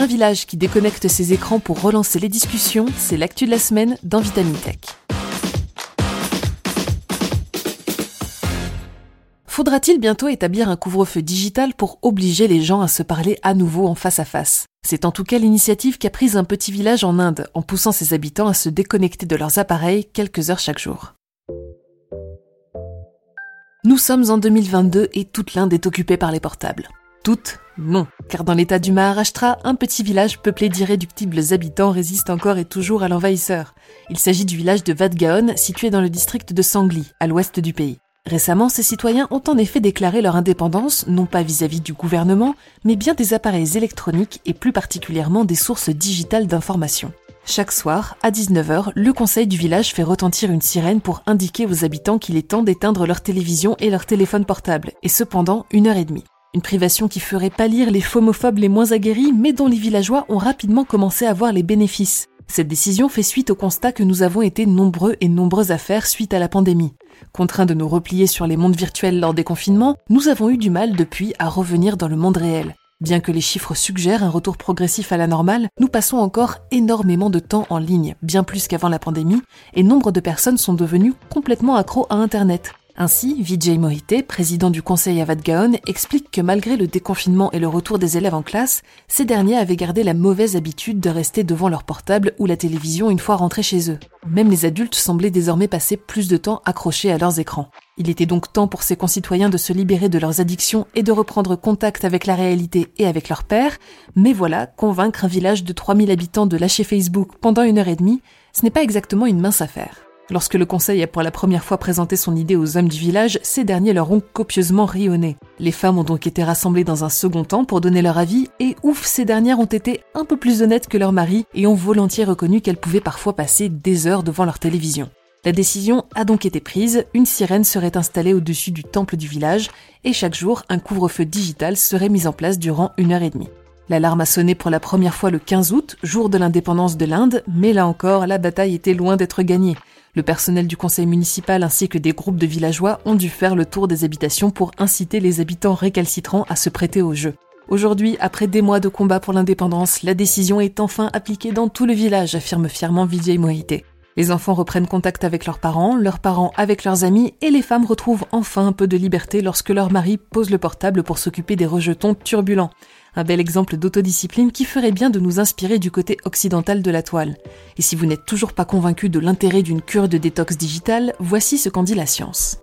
Un village qui déconnecte ses écrans pour relancer les discussions, c'est l'actu de la semaine dans Vitamine Tech. Faudra-t-il bientôt établir un couvre-feu digital pour obliger les gens à se parler à nouveau en face à face? C'est en tout cas l'initiative qu'a prise un petit village en Inde en poussant ses habitants à se déconnecter de leurs appareils quelques heures chaque jour. Nous sommes en 2022 et toute l'Inde est occupée par les portables. Toutes Non, car dans l'état du Maharashtra, un petit village peuplé d'irréductibles habitants résiste encore et toujours à l'envahisseur. Il s'agit du village de Vadgaon, situé dans le district de Sangli, à l'ouest du pays. Récemment, ces citoyens ont en effet déclaré leur indépendance, non pas vis-à-vis du gouvernement, mais bien des appareils électroniques et plus particulièrement des sources digitales d'information. Chaque soir, à 19h, le conseil du village fait retentir une sirène pour indiquer aux habitants qu'il est temps d'éteindre leur télévision et leur téléphone portable, et cependant une heure et demie. Une privation qui ferait pâlir les phomophobes les moins aguerris, mais dont les villageois ont rapidement commencé à voir les bénéfices. Cette décision fait suite au constat que nous avons été nombreux et nombreuses à faire suite à la pandémie. Contraints de nous replier sur les mondes virtuels lors des confinements, nous avons eu du mal depuis à revenir dans le monde réel. Bien que les chiffres suggèrent un retour progressif à la normale, nous passons encore énormément de temps en ligne, bien plus qu'avant la pandémie, et nombre de personnes sont devenues complètement accros à Internet. Ainsi, Vijay Mohite, président du conseil à Vadgaon, explique que malgré le déconfinement et le retour des élèves en classe, ces derniers avaient gardé la mauvaise habitude de rester devant leur portable ou la télévision une fois rentrés chez eux. Même les adultes semblaient désormais passer plus de temps accrochés à leurs écrans. Il était donc temps pour ces concitoyens de se libérer de leurs addictions et de reprendre contact avec la réalité et avec leurs pères, mais voilà, convaincre un village de 3000 habitants de lâcher Facebook pendant une heure et demie, ce n'est pas exactement une mince affaire. Lorsque le conseil a pour la première fois présenté son idée aux hommes du village, ces derniers leur ont copieusement rionné. Les femmes ont donc été rassemblées dans un second temps pour donner leur avis, et ouf, ces dernières ont été un peu plus honnêtes que leurs maris et ont volontiers reconnu qu'elles pouvaient parfois passer des heures devant leur télévision. La décision a donc été prise, une sirène serait installée au-dessus du temple du village, et chaque jour, un couvre-feu digital serait mis en place durant une heure et demie. L'alarme a sonné pour la première fois le 15 août, jour de l'indépendance de l'Inde, mais là encore, la bataille était loin d'être gagnée. Le personnel du conseil municipal ainsi que des groupes de villageois ont dû faire le tour des habitations pour inciter les habitants récalcitrants à se prêter au jeu. Aujourd'hui, après des mois de combat pour l'indépendance, la décision est enfin appliquée dans tout le village, affirme fièrement Vijay Mohite. Les enfants reprennent contact avec leurs parents, leurs parents avec leurs amis, et les femmes retrouvent enfin un peu de liberté lorsque leur mari pose le portable pour s'occuper des rejetons turbulents. Un bel exemple d'autodiscipline qui ferait bien de nous inspirer du côté occidental de la toile. Et si vous n'êtes toujours pas convaincu de l'intérêt d'une cure de détox digitale, voici ce qu'en dit la science.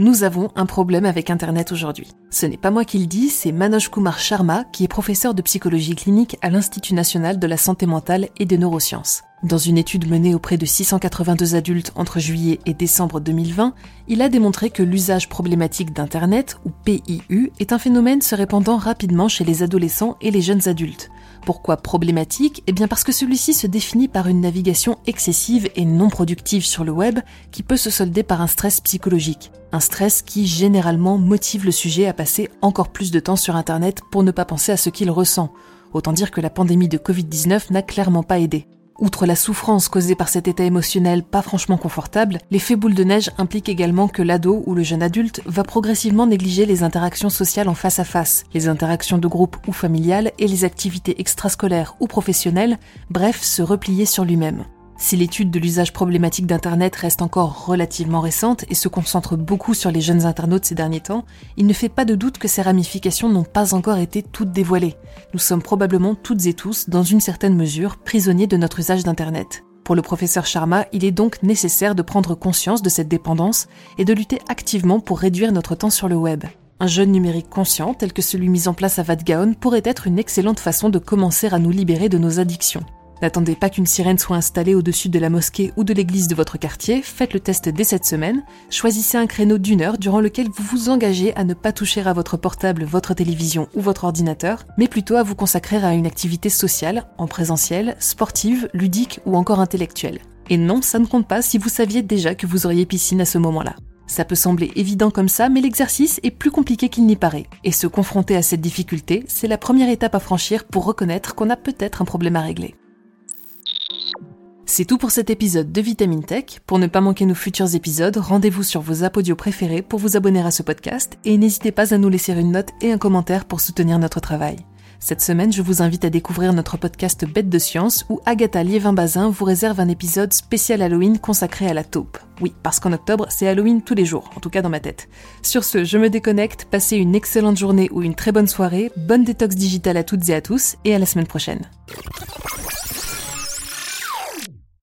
Nous avons un problème avec Internet aujourd'hui. Ce n'est pas moi qui le dis, c'est Manoj Kumar Sharma, qui est professeur de psychologie clinique à l'Institut national de la santé mentale et des neurosciences. Dans une étude menée auprès de 682 adultes entre juillet et décembre 2020, il a démontré que l'usage problématique d'Internet, ou PIU, est un phénomène se répandant rapidement chez les adolescents et les jeunes adultes. Pourquoi problématique? Eh bien parce que celui-ci se définit par une navigation excessive et non productive sur le web qui peut se solder par un stress psychologique. Un stress qui généralement motive le sujet à passer encore plus de temps sur Internet pour ne pas penser à ce qu'il ressent. Autant dire que la pandémie de Covid-19 n'a clairement pas aidé. Outre la souffrance causée par cet état émotionnel pas franchement confortable, l'effet boule de neige implique également que l'ado ou le jeune adulte va progressivement négliger les interactions sociales en face à face, les interactions de groupe ou familiales et les activités extrascolaires ou professionnelles, bref, se replier sur lui-même. Si l'étude de l'usage problématique d'Internet reste encore relativement récente et se concentre beaucoup sur les jeunes internautes ces derniers temps, il ne fait pas de doute que ces ramifications n'ont pas encore été toutes dévoilées. Nous sommes probablement toutes et tous, dans une certaine mesure, prisonniers de notre usage d'Internet. Pour le professeur Sharma, il est donc nécessaire de prendre conscience de cette dépendance et de lutter activement pour réduire notre temps sur le web. Un jeune numérique conscient, tel que celui mis en place à Vadgaon, pourrait être une excellente façon de commencer à nous libérer de nos addictions. N'attendez pas qu'une sirène soit installée au-dessus de la mosquée ou de l'église de votre quartier, faites le test dès cette semaine. Choisissez un créneau d'une heure durant lequel vous vous engagez à ne pas toucher à votre portable, votre télévision ou votre ordinateur, mais plutôt à vous consacrer à une activité sociale, en présentiel, sportive, ludique ou encore intellectuelle. Et non, ça ne compte pas si vous saviez déjà que vous auriez piscine à ce moment-là. Ça peut sembler évident comme ça, mais l'exercice est plus compliqué qu'il n'y paraît. Et se confronter à cette difficulté, c'est la première étape à franchir pour reconnaître qu'on a peut-être un problème à régler. C'est tout pour cet épisode de Vitamine Tech. Pour ne pas manquer nos futurs épisodes, rendez-vous sur vos audio préférés pour vous abonner à ce podcast et n'hésitez pas à nous laisser une note et un commentaire pour soutenir notre travail. Cette semaine, je vous invite à découvrir notre podcast Bête de science où Agatha Liévin-Bazin vous réserve un épisode spécial Halloween consacré à la taupe. Oui, parce qu'en octobre, c'est Halloween tous les jours, en tout cas dans ma tête. Sur ce, je me déconnecte, passez une excellente journée ou une très bonne soirée, bonne détox digitale à toutes et à tous, et à la semaine prochaine.